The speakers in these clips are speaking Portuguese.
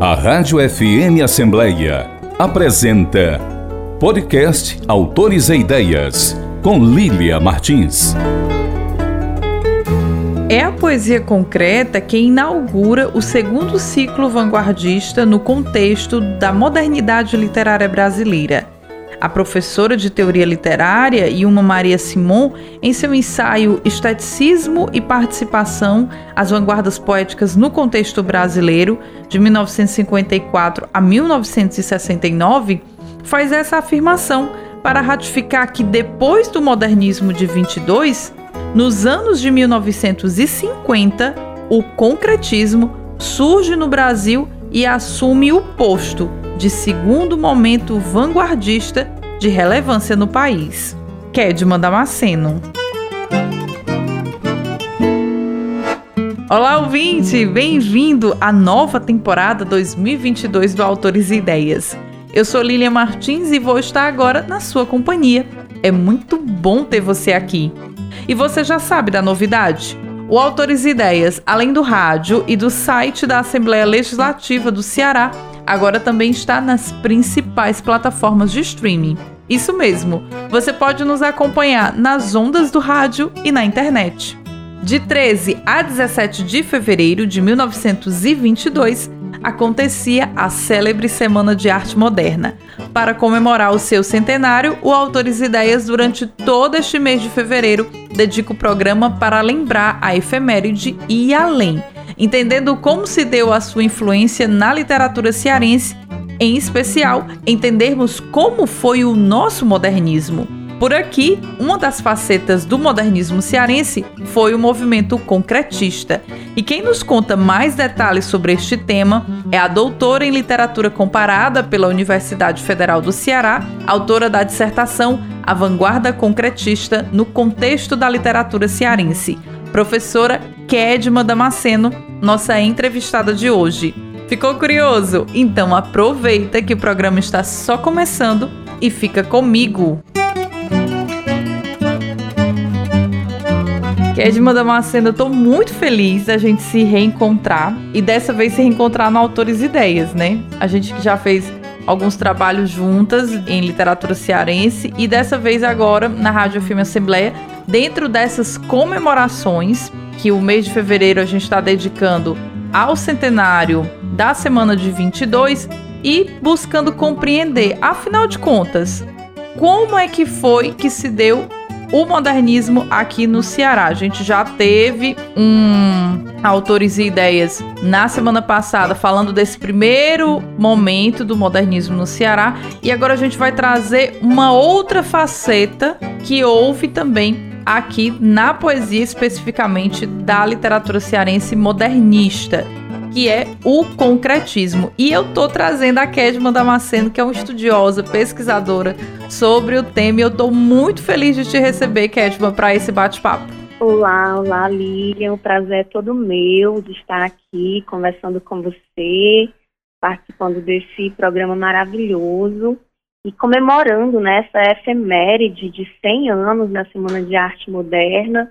A Rádio FM Assembleia apresenta Podcast Autores e Ideias, com Lília Martins. É a poesia concreta que inaugura o segundo ciclo vanguardista no contexto da modernidade literária brasileira a professora de teoria literária Ilma Maria Simon, em seu ensaio Esteticismo e Participação: As Vanguardas Poéticas no Contexto Brasileiro, de 1954 a 1969, faz essa afirmação para ratificar que depois do modernismo de 22, nos anos de 1950, o concretismo surge no Brasil e assume o posto de segundo momento vanguardista de relevância no país. Kedman Damasceno. Olá, ouvinte! Bem-vindo à nova temporada 2022 do Autores e Ideias. Eu sou Lilian Martins e vou estar agora na sua companhia. É muito bom ter você aqui. E você já sabe da novidade? O Autores e Ideias, além do rádio e do site da Assembleia Legislativa do Ceará, agora também está nas principais plataformas de streaming. Isso mesmo, você pode nos acompanhar nas ondas do rádio e na internet. De 13 a 17 de fevereiro de 1922, acontecia a célebre Semana de Arte Moderna. Para comemorar o seu centenário, o Autores Ideias, durante todo este mês de fevereiro, dedica o programa para lembrar a efeméride e além entendendo como se deu a sua influência na literatura cearense, em especial entendermos como foi o nosso modernismo. Por aqui, uma das facetas do modernismo cearense foi o movimento concretista. E quem nos conta mais detalhes sobre este tema é a doutora em literatura comparada pela Universidade Federal do Ceará, autora da dissertação A Vanguarda Concretista no Contexto da Literatura Cearense, professora Kedma Damasceno, nossa entrevistada de hoje. Ficou curioso? Então aproveita que o programa está só começando e fica comigo. Kedma Damasceno, eu tô muito feliz da gente se reencontrar e dessa vez se reencontrar no Autores Ideias, né? A gente que já fez alguns trabalhos juntas em literatura cearense e dessa vez agora na Rádio Filme Assembleia, dentro dessas comemorações que o mês de fevereiro a gente está dedicando ao centenário da semana de 22 e buscando compreender, afinal de contas, como é que foi que se deu o modernismo aqui no Ceará. A gente já teve um autores e ideias na semana passada falando desse primeiro momento do modernismo no Ceará e agora a gente vai trazer uma outra faceta que houve também aqui na poesia, especificamente da literatura cearense modernista, que é o concretismo. E eu tô trazendo a Kedma Damasceno, que é uma estudiosa, pesquisadora sobre o tema, e eu tô muito feliz de te receber, Kedma, para esse bate-papo. Olá, olá Lilian, o prazer é todo meu de estar aqui conversando com você, participando desse programa maravilhoso e comemorando né, essa efeméride de 100 anos da Semana de Arte Moderna,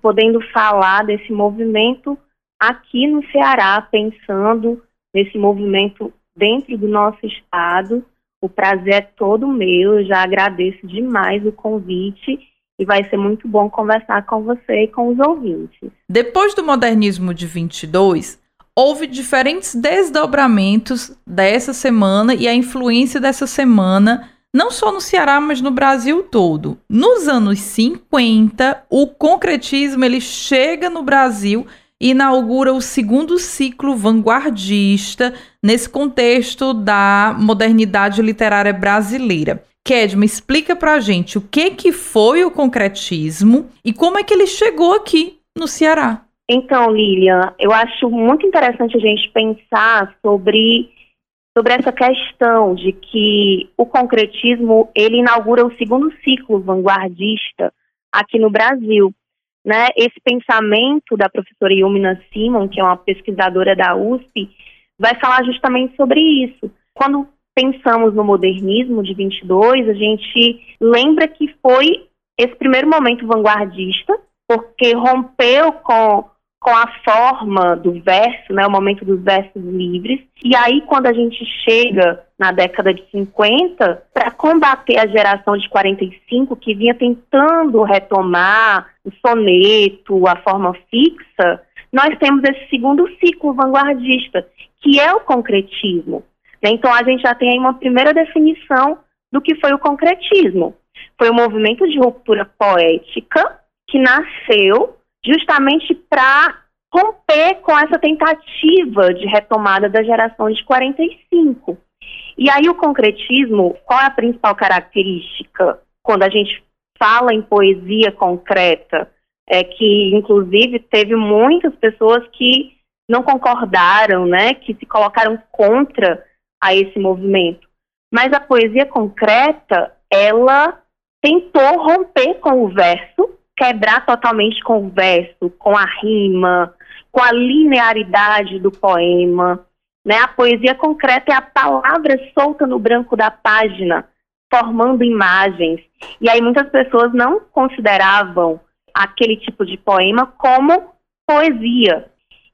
podendo falar desse movimento aqui no Ceará, pensando nesse movimento dentro do nosso estado. O prazer é todo meu, eu já agradeço demais o convite e vai ser muito bom conversar com você e com os ouvintes. Depois do modernismo de 22, houve diferentes desdobramentos dessa semana e a influência dessa semana, não só no Ceará, mas no Brasil todo. Nos anos 50, o concretismo ele chega no Brasil e inaugura o segundo ciclo vanguardista nesse contexto da modernidade literária brasileira. Kedma, explica pra gente o que, que foi o concretismo e como é que ele chegou aqui no Ceará. Então, Lilian, eu acho muito interessante a gente pensar sobre, sobre essa questão de que o concretismo ele inaugura o segundo ciclo vanguardista aqui no Brasil. Né? Esse pensamento da professora Yumina Simon, que é uma pesquisadora da USP, vai falar justamente sobre isso. Quando pensamos no modernismo de 22, a gente lembra que foi esse primeiro momento vanguardista, porque rompeu com com a forma do verso, né, o momento dos versos livres. E aí, quando a gente chega na década de 50, para combater a geração de 45, que vinha tentando retomar o soneto, a forma fixa, nós temos esse segundo ciclo vanguardista, que é o concretismo. Né? Então, a gente já tem aí uma primeira definição do que foi o concretismo. Foi um movimento de ruptura poética que nasceu justamente para romper com essa tentativa de retomada da geração de 45. E aí o concretismo, qual é a principal característica quando a gente fala em poesia concreta? É que, inclusive, teve muitas pessoas que não concordaram, né, que se colocaram contra a esse movimento. Mas a poesia concreta, ela tentou romper com o verso quebrar totalmente com o verso, com a rima, com a linearidade do poema. Né? A poesia concreta é a palavra solta no branco da página, formando imagens. E aí muitas pessoas não consideravam aquele tipo de poema como poesia.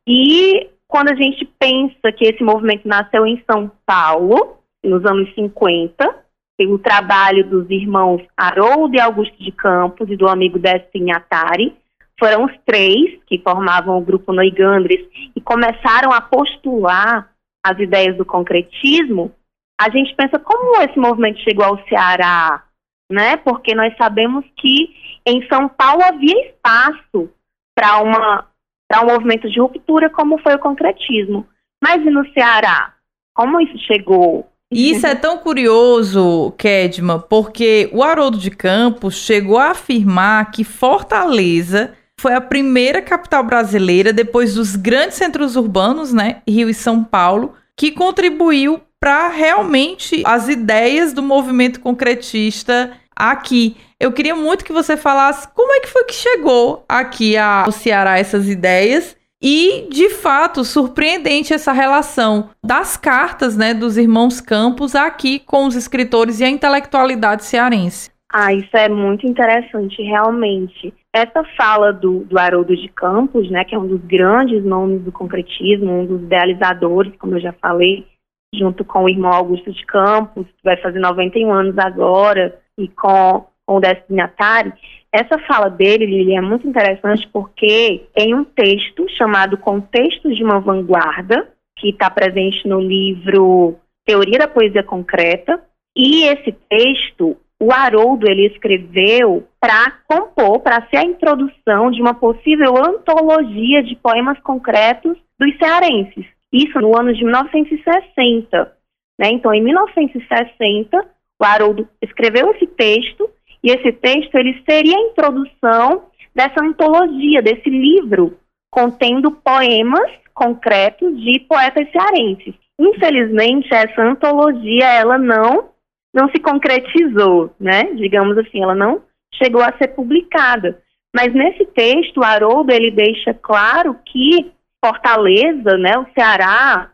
E quando a gente pensa que esse movimento nasceu em São Paulo, nos anos 50, pelo trabalho dos irmãos Haroldo e Augusto de Campos e do amigo Décio Atari. Foram os três que formavam o grupo Noigandres e começaram a postular as ideias do concretismo. A gente pensa como esse movimento chegou ao Ceará, né? Porque nós sabemos que em São Paulo havia espaço para uma para um movimento de ruptura como foi o concretismo. Mas e no Ceará? Como isso chegou? E isso é tão curioso, Kedma, porque o Haroldo de Campos chegou a afirmar que Fortaleza foi a primeira capital brasileira, depois dos grandes centros urbanos, né, Rio e São Paulo, que contribuiu para realmente as ideias do movimento concretista aqui. Eu queria muito que você falasse como é que foi que chegou aqui ao Ceará essas ideias e, de fato, surpreendente essa relação das cartas né, dos irmãos Campos aqui com os escritores e a intelectualidade cearense. Ah, isso é muito interessante, realmente. Essa fala do, do Haroldo de Campos, né, que é um dos grandes nomes do concretismo, um dos idealizadores, como eu já falei, junto com o irmão Augusto de Campos, que vai fazer 91 anos agora, e com, com o destinatário, essa fala dele, Lili, é muito interessante porque em um texto chamado Contextos de uma Vanguarda, que está presente no livro Teoria da Poesia Concreta, e esse texto o Haroldo ele escreveu para compor, para ser a introdução de uma possível antologia de poemas concretos dos cearenses. Isso no ano de 1960. Né? Então, em 1960, o Haroldo escreveu esse texto e esse texto ele seria a introdução dessa antologia, desse livro contendo poemas concretos de poetas cearenses. Infelizmente, essa antologia ela não não se concretizou, né? Digamos assim, ela não chegou a ser publicada. Mas nesse texto, Haroldo ele deixa claro que Fortaleza, né, o Ceará,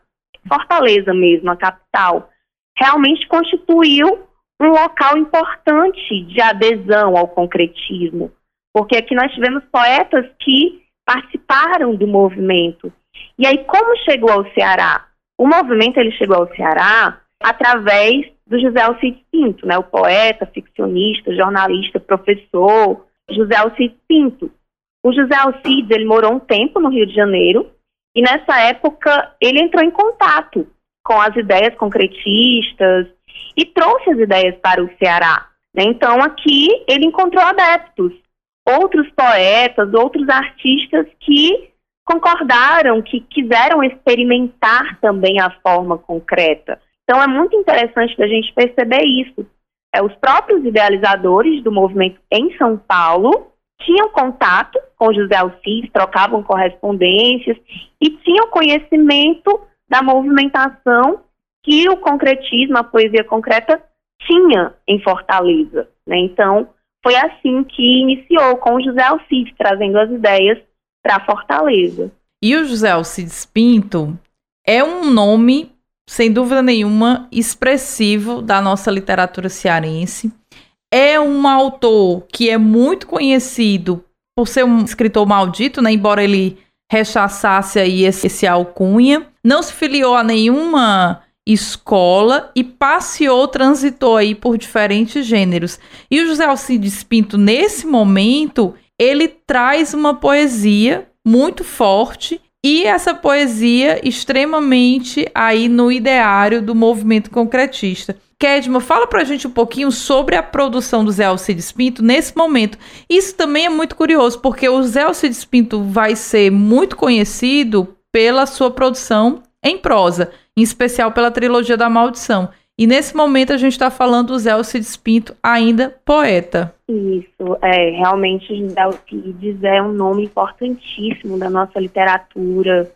Fortaleza mesmo, a capital, realmente constituiu um local importante de adesão ao concretismo, porque aqui nós tivemos poetas que participaram do movimento. E aí, como chegou ao Ceará? O movimento ele chegou ao Ceará através do José Alcides Pinto, né, o poeta, ficcionista, jornalista, professor, José Alcides Pinto. O José Alcides, ele morou um tempo no Rio de Janeiro, e nessa época ele entrou em contato com as ideias concretistas, e trouxe as ideias para o Ceará. Né? Então, aqui ele encontrou adeptos, outros poetas, outros artistas que concordaram, que quiseram experimentar também a forma concreta. Então, é muito interessante da gente perceber isso. É, os próprios idealizadores do movimento em São Paulo tinham contato com José Alcides, trocavam correspondências e tinham conhecimento da movimentação que o concretismo, a poesia concreta, tinha em Fortaleza. Né? Então, foi assim que iniciou com o José Alcides, trazendo as ideias para Fortaleza. E o José Alcides Pinto é um nome, sem dúvida nenhuma, expressivo da nossa literatura cearense. É um autor que é muito conhecido por ser um escritor maldito, né? embora ele rechaçasse aí esse, esse alcunha, não se filiou a nenhuma escola e passeou, transitou aí por diferentes gêneros. E o José Alcides Pinto, nesse momento, ele traz uma poesia muito forte e essa poesia extremamente aí no ideário do movimento concretista. Kedma, fala pra gente um pouquinho sobre a produção do Zé Alcides Pinto nesse momento. Isso também é muito curioso, porque o Zé Alcides Pinto vai ser muito conhecido pela sua produção em prosa, em especial pela trilogia da Maldição. E nesse momento a gente está falando do Zé Alcides Pinto, ainda poeta. Isso, é, realmente José Alcides é um nome importantíssimo da nossa literatura,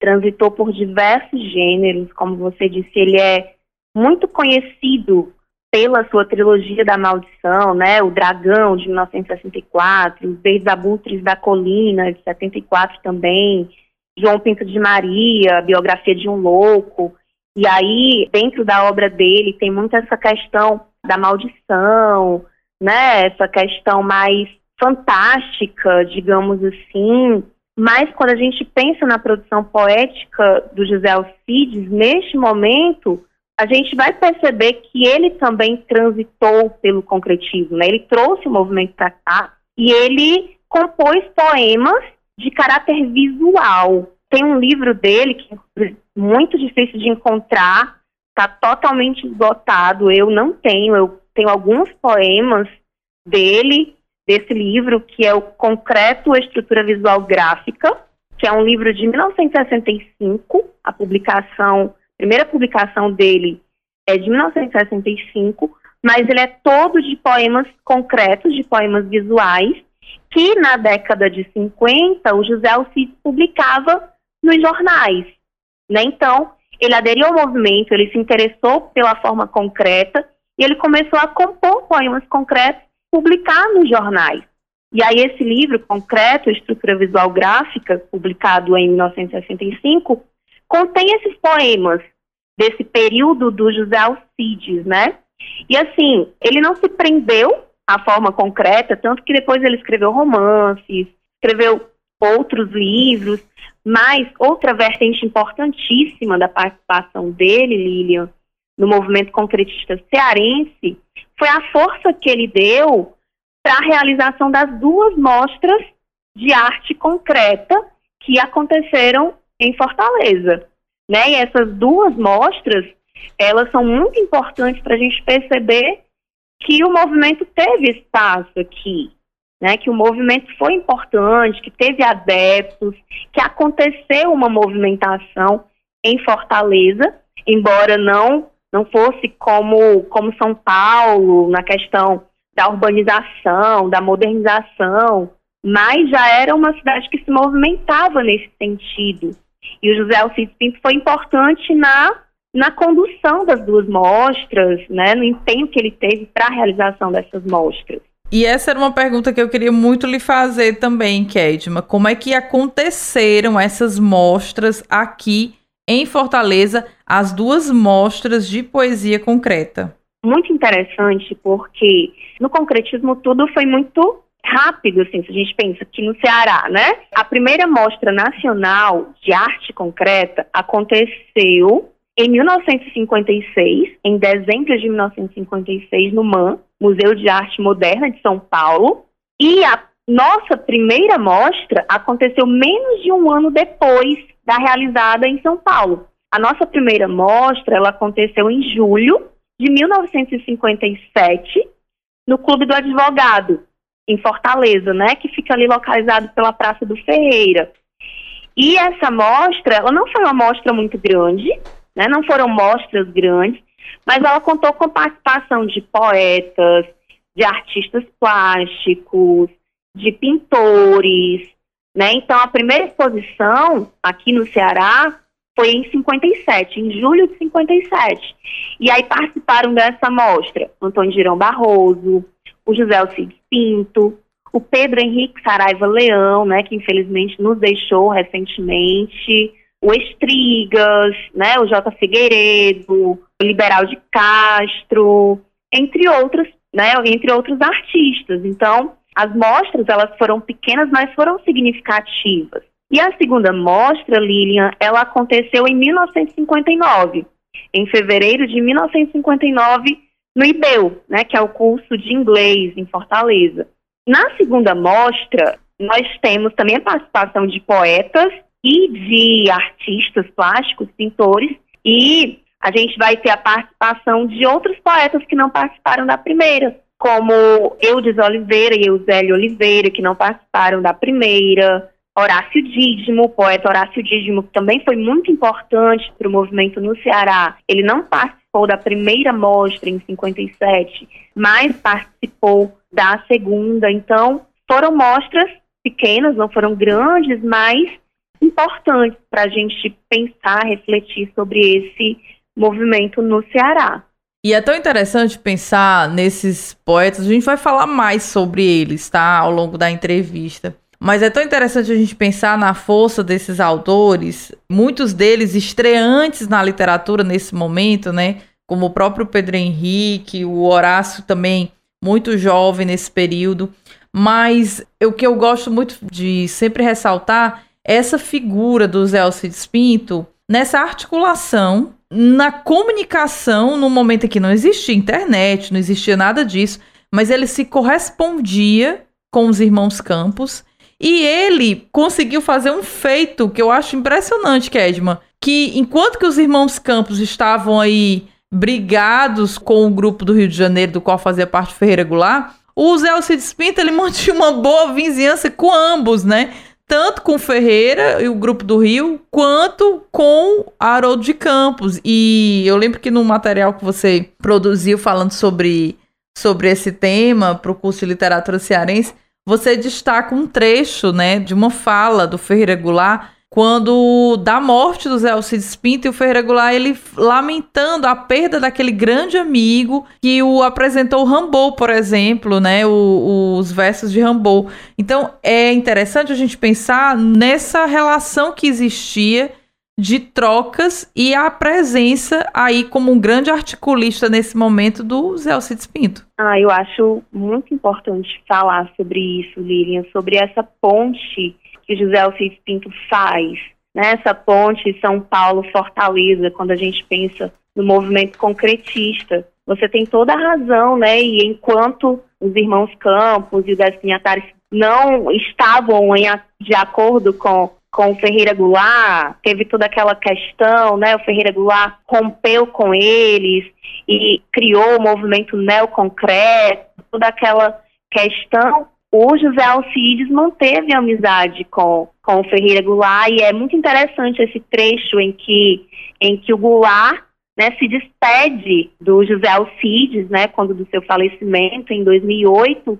transitou por diversos gêneros, como você disse, ele é muito conhecido pela sua trilogia da maldição, né, o Dragão, de 1964, os Verdes Abutres da Colina, de 74 também, João Pinto de Maria, biografia de um louco, e aí, dentro da obra dele, tem muito essa questão da maldição, né? Essa questão mais fantástica, digamos assim. Mas quando a gente pensa na produção poética do José Alcides, neste momento, a gente vai perceber que ele também transitou pelo concretismo, né? Ele trouxe o movimento para cá e ele compôs poemas de caráter visual. Tem um livro dele que é muito difícil de encontrar, está totalmente esgotado. Eu não tenho, eu tenho alguns poemas dele, desse livro, que é o Concreto Estrutura Visual Gráfica, que é um livro de 1965, a publicação, a primeira publicação dele é de 1965, mas ele é todo de poemas concretos, de poemas visuais, que na década de 50 o José Alcides publicava nos jornais. Né? Então, ele aderiu ao movimento, ele se interessou pela forma concreta e ele começou a compor poemas concretos, publicar nos jornais. E aí esse livro, Concreto, Estrutura Visual Gráfica, publicado em 1965, contém esses poemas desse período do José Alcides, né? E assim, ele não se prendeu à forma concreta, tanto que depois ele escreveu romances, escreveu outros livros, mas outra vertente importantíssima da participação dele, Lilian, no movimento concretista cearense, foi a força que ele deu para a realização das duas mostras de arte concreta que aconteceram em Fortaleza. Né? E essas duas mostras, elas são muito importantes para a gente perceber que o movimento teve espaço aqui, né, que o movimento foi importante, que teve adeptos, que aconteceu uma movimentação em Fortaleza, embora não não fosse como como São Paulo na questão da urbanização, da modernização, mas já era uma cidade que se movimentava nesse sentido. E o José Alcides Pinto foi importante na na condução das duas mostras, né, no empenho que ele teve para a realização dessas mostras. E essa era uma pergunta que eu queria muito lhe fazer também, Kedma. Como é que aconteceram essas mostras aqui em Fortaleza, as duas mostras de poesia concreta? Muito interessante, porque no concretismo tudo foi muito rápido, assim, se a gente pensa que no Ceará, né? A primeira mostra nacional de arte concreta aconteceu em 1956, em dezembro de 1956, no MAN, Museu de Arte Moderna de São Paulo, e a nossa primeira mostra aconteceu menos de um ano depois da realizada em São Paulo. A nossa primeira mostra ela aconteceu em julho de 1957 no Clube do Advogado em Fortaleza, né, que fica ali localizado pela Praça do Ferreira. E essa mostra, ela não foi uma mostra muito grande, né? Não foram mostras grandes, mas ela contou com participação de poetas, de artistas plásticos, de pintores, né? Então a primeira exposição aqui no Ceará foi em 57, em julho de 57. E aí participaram dessa mostra Antônio Girão Barroso, o José Alcides Pinto, o Pedro Henrique Saraiva Leão, né, que infelizmente nos deixou recentemente, o Estrigas, né, o J. Figueiredo, o Liberal de Castro, entre outros, né, entre outros artistas. Então, as mostras, elas foram pequenas, mas foram significativas, E a segunda mostra, Lilian, ela aconteceu em 1959, em fevereiro de 1959, no IBEU, né, que é o curso de inglês em Fortaleza. Na segunda mostra, nós temos também a participação de poetas e de artistas plásticos, pintores, e a gente vai ter a participação de outros poetas que não participaram da primeira, como Eudes Oliveira e Eusélio Oliveira, que não participaram da primeira, Horácio Dídimo, poeta Horácio Dídimo, que também foi muito importante para o movimento no Ceará. Ele não participou da primeira mostra em 57, mas participou da segunda. Então, foram mostras pequenas, não foram grandes, mas importantes para a gente pensar, refletir sobre esse movimento no Ceará. E é tão interessante pensar nesses poetas, a gente vai falar mais sobre eles, tá? Ao longo da entrevista. Mas é tão interessante a gente pensar na força desses autores, muitos deles estreantes na literatura nesse momento, né? Como o próprio Pedro Henrique, o Horácio também, muito jovem nesse período. Mas o que eu gosto muito de sempre ressaltar essa figura do Zé Alcides Pinto nessa articulação na comunicação, no momento em que não existia internet, não existia nada disso, mas ele se correspondia com os irmãos Campos e ele conseguiu fazer um feito que eu acho impressionante, Kedman, que enquanto que os irmãos Campos estavam aí brigados com o grupo do Rio de Janeiro, do qual fazia parte Ferreira Goulart, o Zé Alcides Pinto, ele mantinha uma boa vizinhança com ambos, né? Tanto com Ferreira e o grupo do Rio, quanto com Haroldo de Campos. E eu lembro que no material que você produziu falando sobre, sobre esse tema para o curso de literatura cearense, você destaca um trecho né, de uma fala do Ferreira Goulart quando da morte do Zé Alcides Pinto e o Ferreira Goulart, ele lamentando a perda daquele grande amigo que o apresentou Rambo, por exemplo, né, o, os versos de Rambo. Então é interessante a gente pensar nessa relação que existia de trocas e a presença aí como um grande articulista nesse momento do Zé Alcides Pinto. Ah, eu acho muito importante falar sobre isso, Lilian, sobre essa ponte que José Alcides Pinto faz, né? ponte São Paulo-Fortaleza, quando a gente pensa no movimento concretista. Você tem toda a razão, né? E enquanto os irmãos Campos e os destinatários não estavam em, de acordo com, com o Ferreira Goulart, teve toda aquela questão, né? O Ferreira Goulart rompeu com eles e criou o movimento neoconcreto, toda aquela questão o José Alcides manteve amizade com, com o Ferreira Goulart e é muito interessante esse trecho em que, em que o Goulart né, se despede do José Alcides, né, quando do seu falecimento em 2008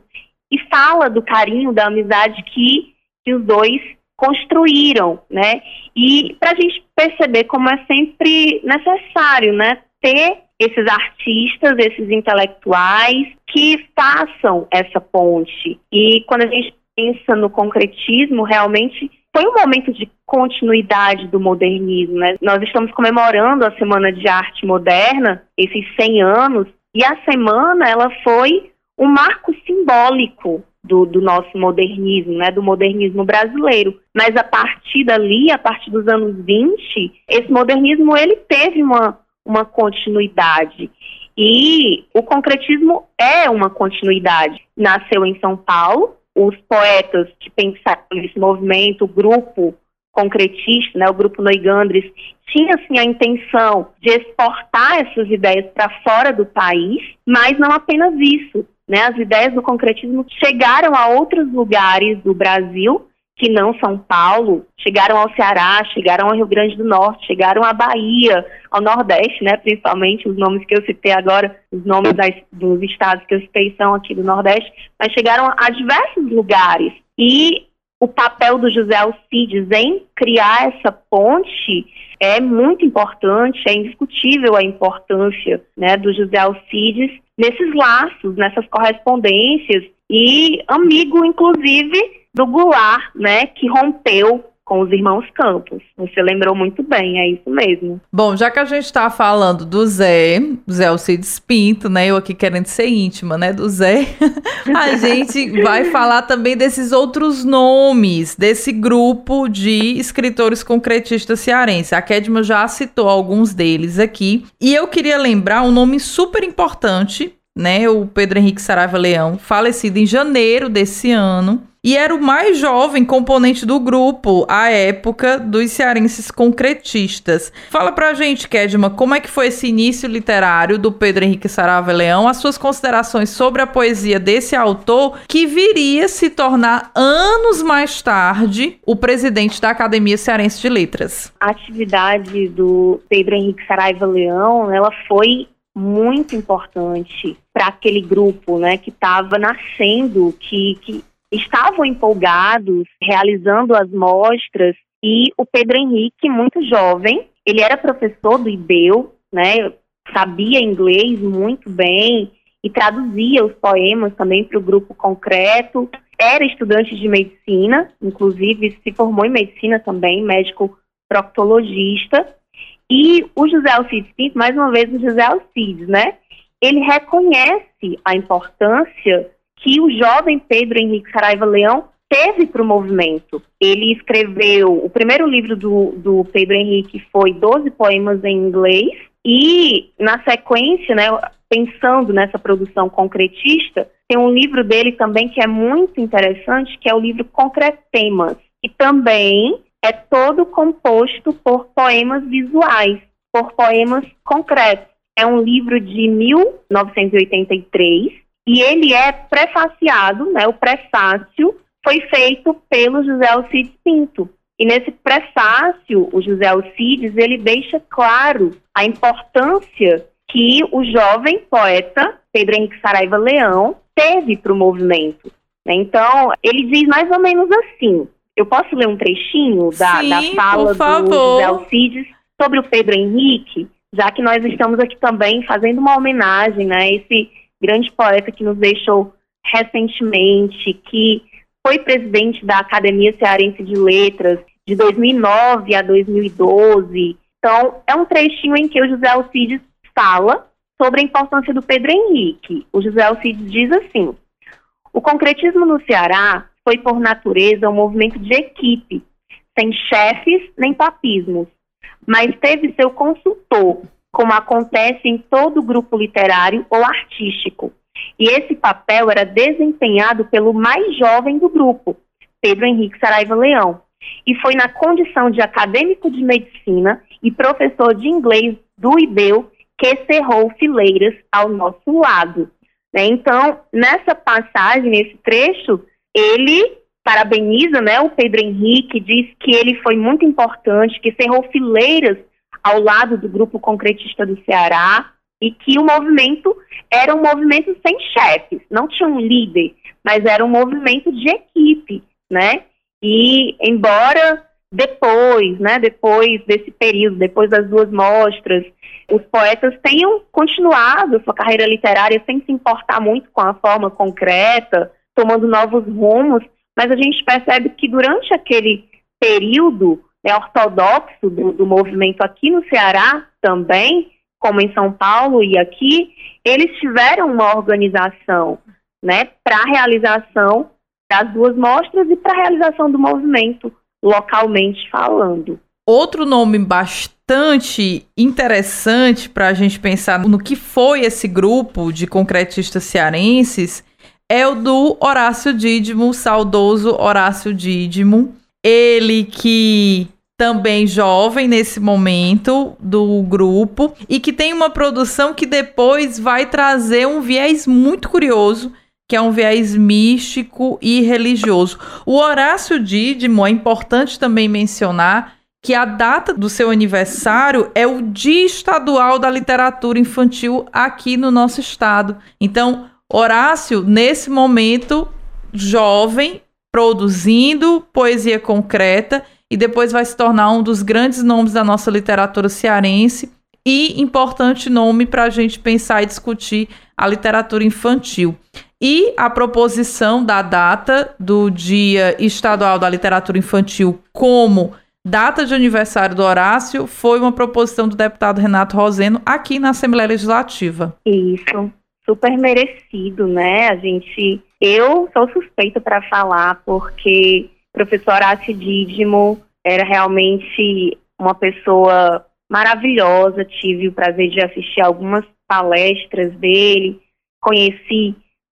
e fala do carinho, da amizade que, que os dois construíram, né? E para a gente perceber como é sempre necessário, né, ter esses artistas, esses intelectuais que façam essa ponte. E quando a gente pensa no concretismo, realmente foi um momento de continuidade do modernismo. Né? Nós estamos comemorando a Semana de Arte Moderna, esses 100 anos, e a semana ela foi um marco simbólico do, do, nosso modernismo, né, do modernismo brasileiro. Mas a partir dali, a partir dos anos 20, esse modernismo ele teve uma, uma continuidade. E o concretismo é uma continuidade. Nasceu em São Paulo, os poetas que pensaram nesse movimento, o grupo concretista, né, o grupo Noigandres, tinha sim a intenção de exportar essas ideias para fora do país, mas não apenas isso. Né, as ideias do concretismo chegaram a outros lugares do Brasil que não São Paulo, chegaram ao Ceará, chegaram ao Rio Grande do Norte, chegaram à Bahia, ao Nordeste, né, principalmente os nomes que eu citei agora, os nomes das, dos estados que eu citei são aqui do Nordeste, mas chegaram a diversos lugares. E o papel do José Alcides em criar essa ponte é muito importante, é indiscutível a importância né, do José Alcides nesses laços, nessas correspondências, e amigo, inclusive, do Goulart, né, que rompeu com os irmãos Campos. Você lembrou muito bem, é isso mesmo. Bom, já que a gente está falando do Zé, Zé Alcides Pinto, né? Eu aqui querendo ser íntima, né? Do Zé, a gente vai falar também desses outros nomes, desse grupo de escritores concretistas cearenses. A Kedma já citou alguns deles aqui. E eu queria lembrar um nome super importante né, o Pedro Henrique Saraiva Leão, falecido em janeiro desse ano, e era o mais jovem componente do grupo à época dos cearenses concretistas. Fala pra gente, Kedma, como é que foi esse início literário do Pedro Henrique Saraiva Leão, as suas considerações sobre a poesia desse autor que viria se tornar anos mais tarde o presidente da Academia Cearense de Letras. A atividade do Pedro Henrique Saraiva Leão, ela foi muito importante para aquele grupo, né, que estava nascendo, que, que estavam empolgados, realizando as mostras, e o Pedro Henrique, muito jovem, ele era professor do IBEU, né, sabia inglês muito bem e traduzia os poemas também para o grupo concreto, era estudante de medicina, inclusive se formou em medicina também, médico proctologista, e o José Alcides Pinto, mais uma vez o José Alcides, né? Ele reconhece a importância que o jovem Pedro Henrique Saraiva Leão teve para o movimento. Ele escreveu, o primeiro livro do, do Pedro Henrique foi 12 poemas em inglês, e na sequência, né, pensando nessa produção concretista, tem um livro dele também que é muito interessante, que é o livro Concretemas, e também é todo composto por poemas visuais, por poemas concretos. É um livro de 1983 e ele é prefaciado, né, o prefácio foi feito pelo José Alcides Pinto. E nesse prefácio, o José Alcides, ele deixa claro a importância que o jovem poeta Pedro Henrique Saraiva Leão teve para o movimento. Então, ele diz mais ou menos assim: eu posso ler um trechinho da, Sim, da fala do José Alcides sobre o Pedro Henrique, já que nós estamos aqui também fazendo uma homenagem né, a esse grande poeta que nos deixou recentemente, que foi presidente da Academia Cearense de Letras de 2009 a 2012. Então, é um trechinho em que o José Alcides fala sobre a importância do Pedro Henrique. O José Alcides diz assim: o concretismo no Ceará foi, por natureza, um movimento de equipe, sem chefes nem papismos, mas teve seu consultor, como acontece em todo grupo literário ou artístico. E esse papel era desempenhado pelo mais jovem do grupo, Pedro Henrique Saraiva Leão, e foi na condição de acadêmico de medicina e professor de inglês do IBEU que cerrou fileiras ao nosso lado. Né? Então, nessa passagem, nesse trecho, ele parabeniza né, o Pedro Henrique, diz que ele foi muito importante, que cerrou fileiras ao lado do grupo concretista do Ceará e que o movimento era um movimento sem chefes, não tinha um líder, mas era um movimento de equipe, né? E embora depois, né, depois desse período, depois das duas mostras, os poetas tenham continuado sua carreira literária sem se importar muito com a forma concreta, tomando novos rumos, mas a gente percebe que durante aquele período né, ortodoxo do, do movimento aqui no Ceará também, como em São Paulo e aqui, eles tiveram uma organização né, para a realização das duas mostras e para a realização do movimento localmente falando. Outro nome bastante interessante para a gente pensar no que foi esse grupo de concretistas cearenses é o do Horácio Dídimo, saudoso Horácio Dídimo. Ele que também jovem nesse momento do grupo e que tem uma produção que depois vai trazer um viés muito curioso, que é um viés místico e religioso. O Horácio Dídimo é importante também mencionar que a data do seu aniversário é o Dia Estadual da Literatura Infantil aqui no nosso estado. Então, Horácio, nesse momento, jovem, produzindo poesia concreta e depois vai se tornar um dos grandes nomes da nossa literatura cearense e importante nome para a gente pensar e discutir a literatura infantil. e a proposição da data do Dia Estadual da Literatura Infantil como data de aniversário do Horácio foi uma proposição do deputado Renato Roseno aqui na Assembleia Legislativa. Isso, super merecido, né? A gente, eu sou suspeita para falar porque o professor Horácio Dídimo era realmente uma pessoa maravilhosa, tive o prazer de assistir algumas palestras dele, conheci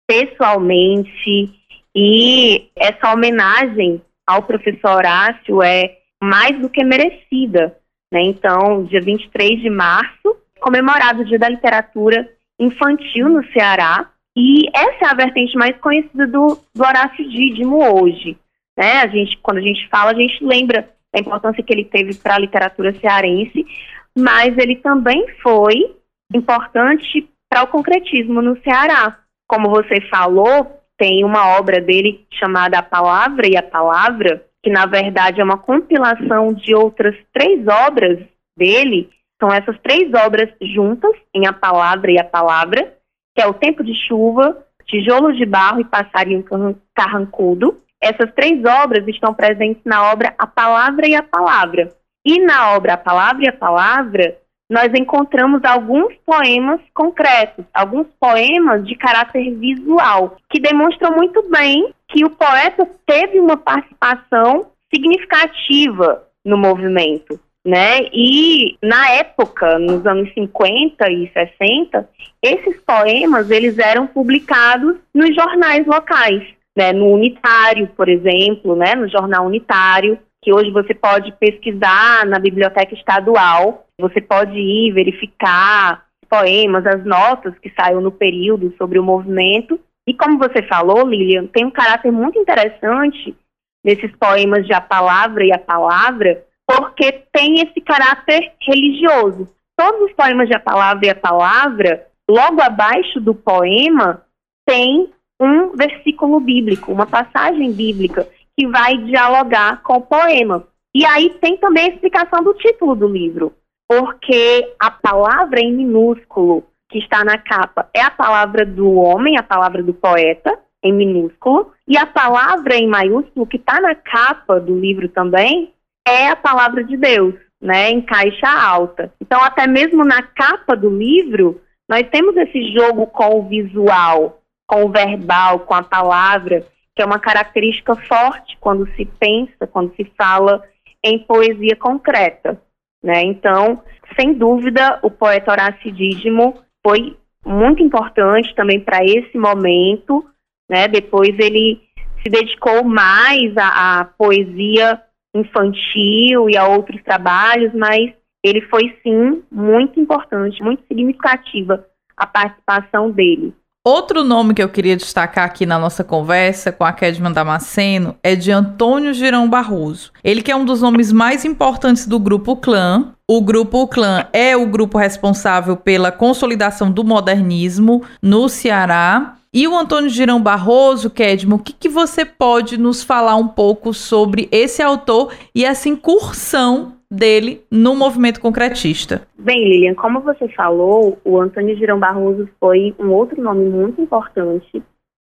pessoalmente e essa homenagem ao professor Horácio é mais do que merecida. Né? Então, dia 23 de março, comemorado o Dia da Literatura Infantil no Ceará, e essa é a vertente mais conhecida do, do Horácio Dídimo hoje. Né? A gente, quando a gente fala, a gente lembra da importância que ele teve para a literatura cearense, mas ele também foi importante para o concretismo no Ceará. Como você falou, tem uma obra dele chamada A Palavra e a Palavra, que na verdade é uma compilação de outras três obras dele. São essas três obras juntas, em A Palavra e a Palavra, que é O Tempo de Chuva, Tijolo de Barro e Passarinho Carrancudo. Essas três obras estão presentes na obra A Palavra e a Palavra. E na obra A Palavra e a Palavra, nós encontramos alguns poemas concretos, alguns poemas de caráter visual, que demonstram muito bem que o poeta teve uma participação significativa no movimento. Né? E na época, nos anos 50 e 60, esses poemas eles eram publicados nos jornais locais, né? No Unitário, por exemplo, né? No jornal Unitário, que hoje você pode pesquisar na biblioteca estadual você pode ir verificar poemas, as notas que saíram no período sobre o movimento. E como você falou, Lilian, tem um caráter muito interessante nesses poemas de A Palavra e a Palavra, porque tem esse caráter religioso. Todos os poemas de A Palavra e a Palavra, logo abaixo do poema, tem um versículo bíblico, uma passagem bíblica que vai dialogar com o poema. E aí tem também a explicação do título do livro porque a palavra em minúsculo que está na capa é a palavra do homem, a palavra do poeta, em minúsculo, e a palavra em maiúsculo que está na capa do livro também é a palavra de Deus, né, em caixa alta. Então, até mesmo na capa do livro, nós temos esse jogo com o visual, com o verbal, com a palavra, que é uma característica forte quando se pensa, quando se fala em poesia concreta. Né? Então, sem dúvida, o poeta Horácio Dídimo foi muito importante também para esse momento. Né? Depois ele se dedicou mais à, à poesia infantil e a outros trabalhos, mas ele foi sim muito importante, muito significativa a participação dele. Outro nome que eu queria destacar aqui na nossa conversa com a Kedman Damasceno é de Antônio Girão Barroso. Ele que é um dos nomes mais importantes do grupo Clã. O grupo Clã é o grupo responsável pela consolidação do modernismo no Ceará. E o Antônio Girão Barroso, Kedman, o que, que você pode nos falar um pouco sobre esse autor e essa incursão dele no movimento concretista. Bem, Lilian, como você falou, o Antônio Girão Barroso foi um outro nome muito importante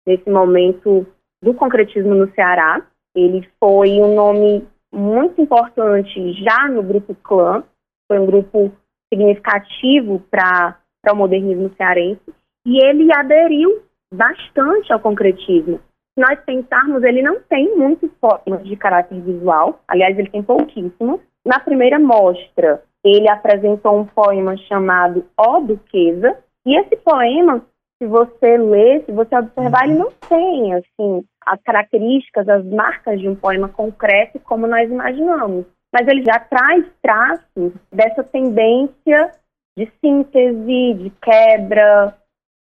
nesse momento do concretismo no Ceará. Ele foi um nome muito importante já no grupo Clã, foi um grupo significativo para o modernismo cearense, e ele aderiu bastante ao concretismo. Se nós pensarmos, ele não tem muitos formas de caráter visual, aliás, ele tem pouquíssimos, na primeira mostra, ele apresentou um poema chamado Ó Duquesa, e esse poema, se você ler, se você observar, ele não tem, assim, as características, as marcas de um poema concreto como nós imaginamos. Mas ele já traz traços dessa tendência de síntese, de quebra,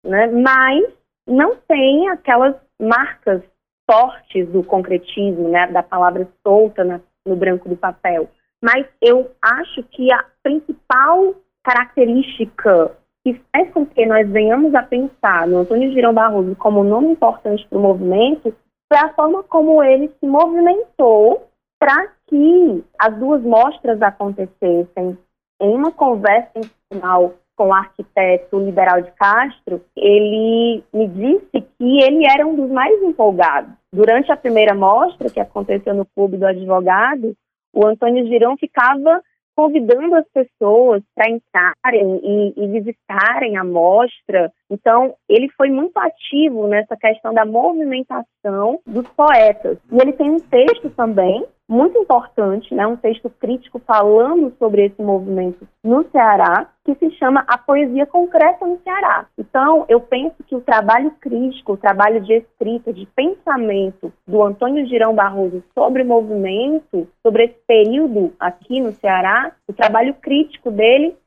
né? mas não tem aquelas marcas fortes do concretismo, né? da palavra solta na, no branco do papel. Mas eu acho que a principal característica que faz com que nós venhamos a pensar no Antônio Girão Barroso como um nome importante para o movimento foi a forma como ele se movimentou para que as duas mostras acontecessem em uma conversa institucional com o arquiteto Liberal de Castro, ele me disse que ele era um dos mais empolgados. Durante a primeira mostra, que aconteceu no Clube do Advogado, o Antônio Girão ficava convidando as pessoas para entrarem e, e, visitarem a mostra. Então, ele foi muito ativo nessa questão da movimentação dos poetas. E ele tem um texto também muito importante, né, um texto crítico falando sobre esse movimento no Ceará, que se chama A Poesia Concreta no Ceará. Então, eu penso que o trabalho crítico, o trabalho de escrita, de pensamento do Antônio Girão Barroso sobre o movimento, sobre esse período aqui no Ceará, o trabalho crítico dele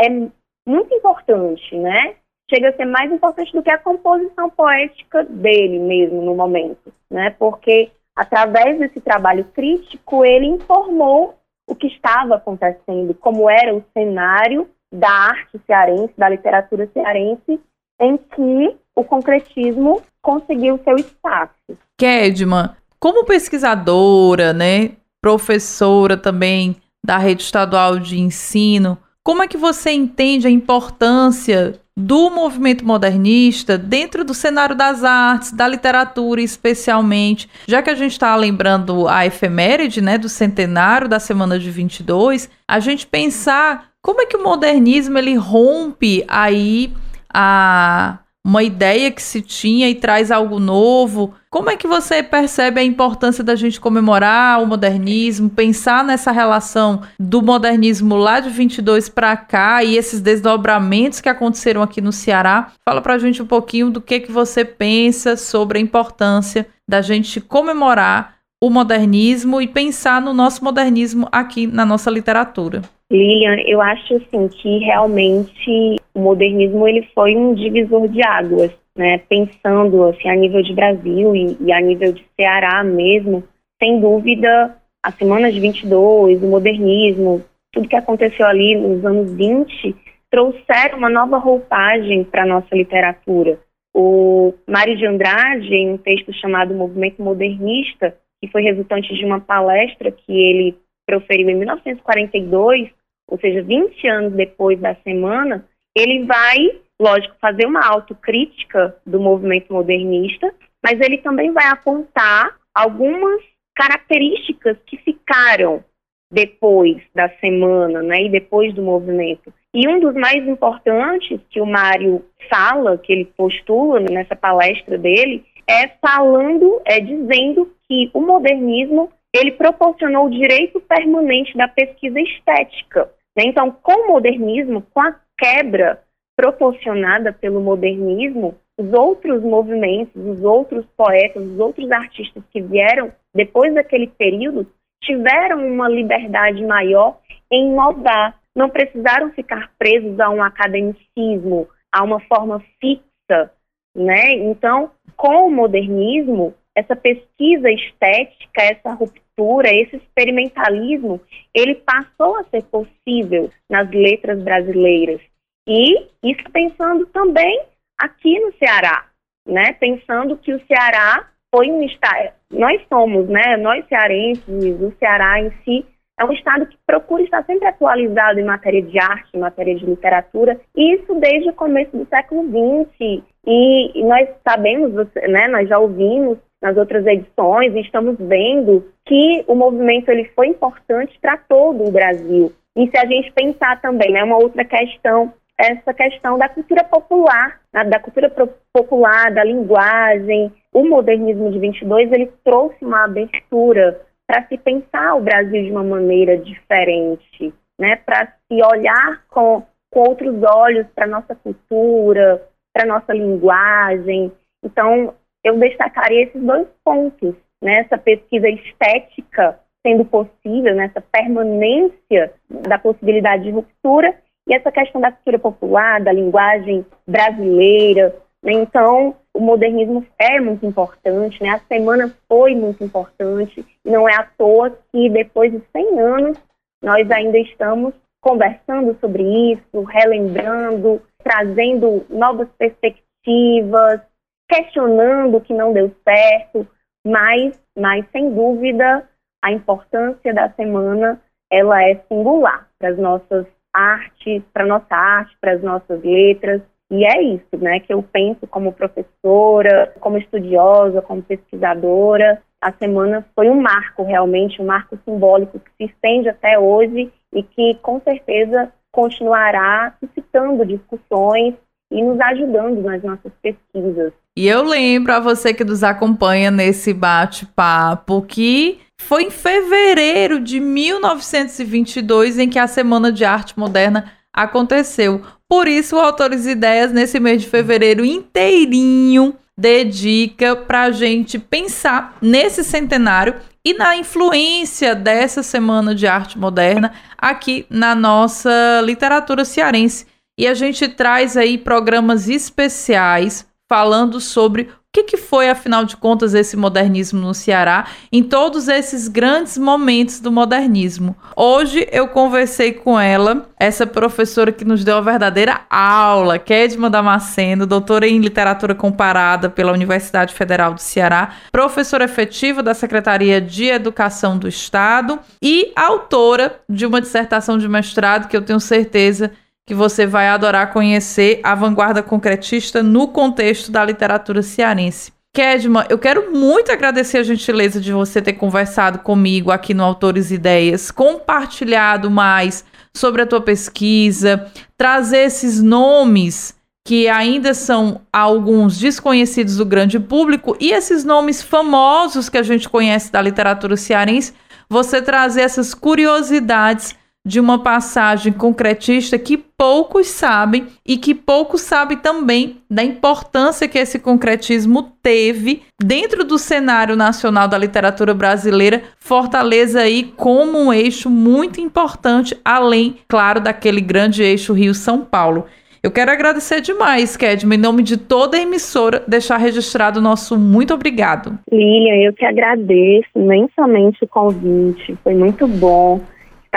é muito importante, né? Chega a ser mais importante do que a composição poética dele mesmo no momento, né? Porque através desse trabalho crítico, ele informou o que estava acontecendo, como era o cenário da arte cearense, da literatura cearense, em que o concretismo conseguiu seu espaço. Kedman, como pesquisadora, né, professora também da rede estadual de ensino, como é que você entende a importância do movimento modernista dentro do cenário das artes, da literatura especialmente, já que a gente está lembrando a efeméride, né, do centenário da semana de 22, a gente pensar como é que o modernismo ele rompe aí a uma ideia que se tinha e traz algo novo. Como é que você percebe a importância da gente comemorar o modernismo, pensar nessa relação do modernismo lá de 22 para cá e esses desdobramentos que aconteceram aqui no Ceará? Fala para a gente um pouquinho do que que você pensa sobre a importância da gente comemorar o modernismo e pensar no nosso modernismo aqui na nossa literatura. Lilian, eu acho assim que realmente o modernismo ele foi um divisor de águas, né? Pensando assim a nível de Brasil e, e a nível de Ceará mesmo, sem dúvida, a semana de 22, o modernismo, tudo que aconteceu ali nos anos 20 trouxeram uma nova roupagem para a nossa literatura. O Mário de Andrade, em um texto chamado Movimento Modernista, que foi resultante de uma palestra que ele proferiu em 1942, ou seja, 20 anos depois da semana, ele vai, lógico, fazer uma autocrítica do movimento modernista, mas ele também vai apontar algumas características que ficaram depois da semana, né, e depois do movimento. E um dos mais importantes que o Mário fala, que ele postula nessa palestra dele, é falando, é dizendo que o modernismo ele proporcionou o direito permanente da pesquisa estética. Né? Então, com o modernismo, com a quebra proporcionada pelo modernismo, os outros movimentos, os outros poetas, os outros artistas que vieram depois daquele período tiveram uma liberdade maior em inovar. Não precisaram ficar presos a um academicismo, a uma forma fixa, né? Então, com o modernismo, essa pesquisa estética, essa ruptura, esse experimentalismo, ele passou a ser possível nas letras brasileiras. E isso pensando também aqui no Ceará, né? Pensando que o Ceará foi um estado, nós somos, né? Nós cearenses, o Ceará em si é um estado que procura estar sempre atualizado em matéria de arte, em matéria de literatura, e isso desde o começo do século XX. E, nós sabemos, né? Nós já ouvimos nas outras edições e estamos vendo que o movimento ele foi importante para todo o Brasil. E se a gente pensar também, né, uma outra questão, essa questão da cultura popular, né, da cultura popular, da linguagem, o modernismo de 22 ele trouxe uma abertura para se pensar o Brasil de uma maneira diferente, né, para se olhar com, com outros olhos para nossa cultura, para nossa linguagem. Então, eu destacaria esses dois pontos, né? Essa pesquisa estética sendo possível, nessa né? permanência da possibilidade de ruptura e essa questão da cultura popular, da linguagem brasileira. Né? Então, o modernismo é muito importante, né? a semana foi muito importante, e não é à toa que depois de 100 anos nós ainda estamos conversando sobre isso, relembrando, trazendo novas perspectivas, questionando o que não deu certo, mas, mas sem dúvida a importância da semana ela é singular para as nossas arte, para nossa arte, para as nossas letras. E é isso, né, que eu penso como professora, como estudiosa, como pesquisadora. A semana foi um marco, realmente, um marco simbólico que se estende até hoje e que, com certeza, continuará suscitando discussões e nos ajudando nas nossas pesquisas. E eu lembro a você que nos acompanha nesse bate-papo que foi em fevereiro de 1922 em que a Semana de Arte Moderna aconteceu. Por isso, o Autores e Ideias, nesse mês de fevereiro inteirinho, dedica para a gente pensar nesse centenário e na influência dessa Semana de Arte Moderna aqui na nossa literatura cearense. E a gente traz aí programas especiais falando sobre que, que foi, afinal de contas, esse modernismo no Ceará em todos esses grandes momentos do modernismo. Hoje eu conversei com ela, essa professora que nos deu a verdadeira aula, Kedma Damasceno, doutora em literatura comparada pela Universidade Federal do Ceará, professora efetiva da Secretaria de Educação do Estado e autora de uma dissertação de mestrado que eu tenho certeza que você vai adorar conhecer a vanguarda concretista no contexto da literatura cearense. Kedma, eu quero muito agradecer a gentileza de você ter conversado comigo aqui no Autores Ideias, compartilhado mais sobre a tua pesquisa, trazer esses nomes que ainda são alguns desconhecidos do grande público e esses nomes famosos que a gente conhece da literatura cearense, você trazer essas curiosidades de uma passagem concretista que poucos sabem e que poucos sabem também da importância que esse concretismo teve dentro do cenário nacional da literatura brasileira, Fortaleza aí como um eixo muito importante, além, claro, daquele grande eixo Rio-São Paulo. Eu quero agradecer demais, Kedma, em nome de toda a emissora, deixar registrado o nosso muito obrigado. Lilian, eu que agradeço imensamente o convite, foi muito bom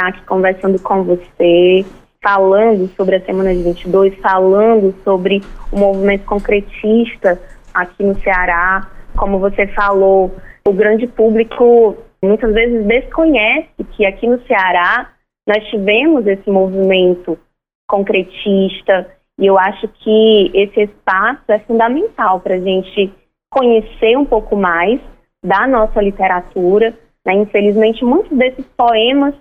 estar aqui conversando com você, falando sobre a Semana de 22, falando sobre o movimento concretista aqui no Ceará. Como você falou, o grande público muitas vezes desconhece que aqui no Ceará nós tivemos esse movimento concretista e eu acho que esse espaço é fundamental para a gente conhecer um pouco mais da nossa literatura. Né? Infelizmente, muitos desses poemas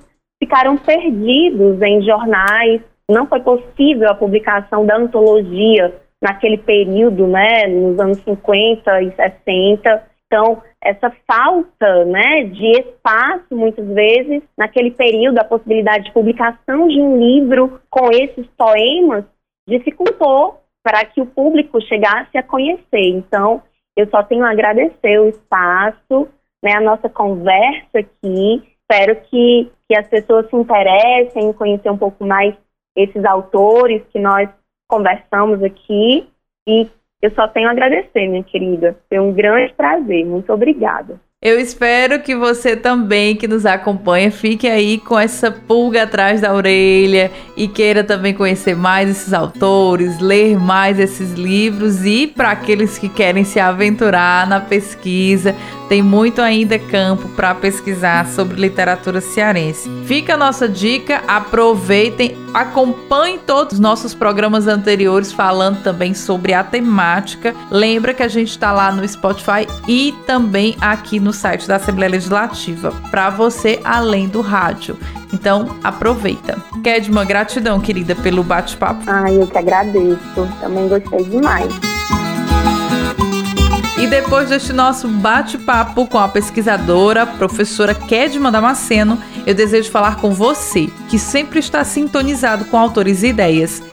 ficaram perdidos em jornais. Não foi possível a publicação da antologia naquele período, né, nos anos 50 e 60. Então, essa falta né, de espaço, muitas vezes, naquele período, a possibilidade de publicação de um livro com esses poemas dificultou para que o público chegasse a conhecer. Então, eu só tenho a agradecer o espaço, né, a nossa conversa aqui. Espero que que as pessoas se interessem em conhecer um pouco mais esses autores que nós conversamos aqui. E eu só tenho a agradecer, minha querida. Foi um grande prazer. Muito obrigada. Eu espero que você também, que nos acompanha, fique aí com essa pulga atrás da orelha e queira também conhecer mais esses autores, ler mais esses livros e para aqueles que querem se aventurar na pesquisa, tem muito ainda campo para pesquisar sobre literatura cearense. Fica a nossa dica, aproveitem, acompanhem todos os nossos programas anteriores falando também sobre a temática. Lembra que a gente está lá no Spotify e também aqui no site da Assembleia Legislativa para você além do rádio. Então, aproveita. Kedma, gratidão, querida, pelo bate-papo. Ai, eu que agradeço. Também gostei demais. E depois deste nosso bate-papo com a pesquisadora, professora Kedma Damasceno, eu desejo falar com você, que sempre está sintonizado com autores e ideias.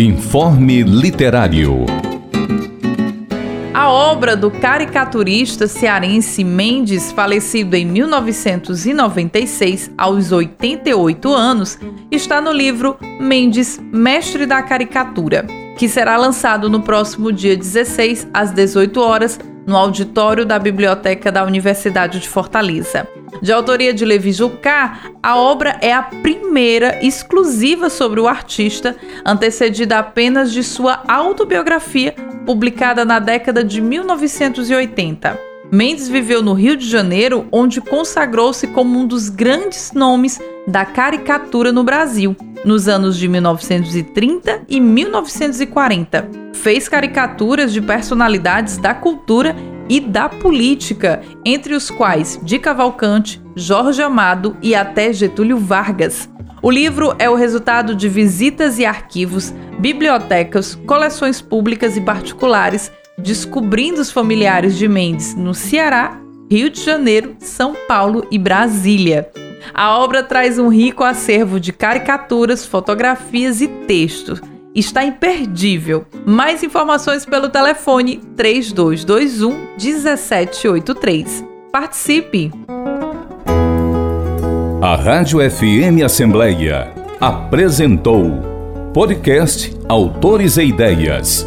Informe Literário. A obra do caricaturista cearense Mendes, falecido em 1996, aos 88 anos, está no livro Mendes, Mestre da Caricatura, que será lançado no próximo dia 16, às 18 horas, no auditório da Biblioteca da Universidade de Fortaleza. De autoria de Levi Jucá, a obra é a primeira exclusiva sobre o artista, antecedida apenas de sua autobiografia, publicada na década de 1980. Mendes viveu no Rio de Janeiro, onde consagrou-se como um dos grandes nomes da caricatura no Brasil, nos anos de 1930 e 1940. Fez caricaturas de personalidades da cultura e da política, entre os quais Di Cavalcante, Jorge Amado e até Getúlio Vargas. O livro é o resultado de visitas e arquivos, bibliotecas, coleções públicas e particulares, descobrindo os familiares de Mendes no Ceará, Rio de Janeiro, São Paulo e Brasília. A obra traz um rico acervo de caricaturas, fotografias e textos está imperdível. Mais informações pelo telefone 3221 1783. Participe! A Rádio FM Assembleia apresentou podcast Autores e Ideias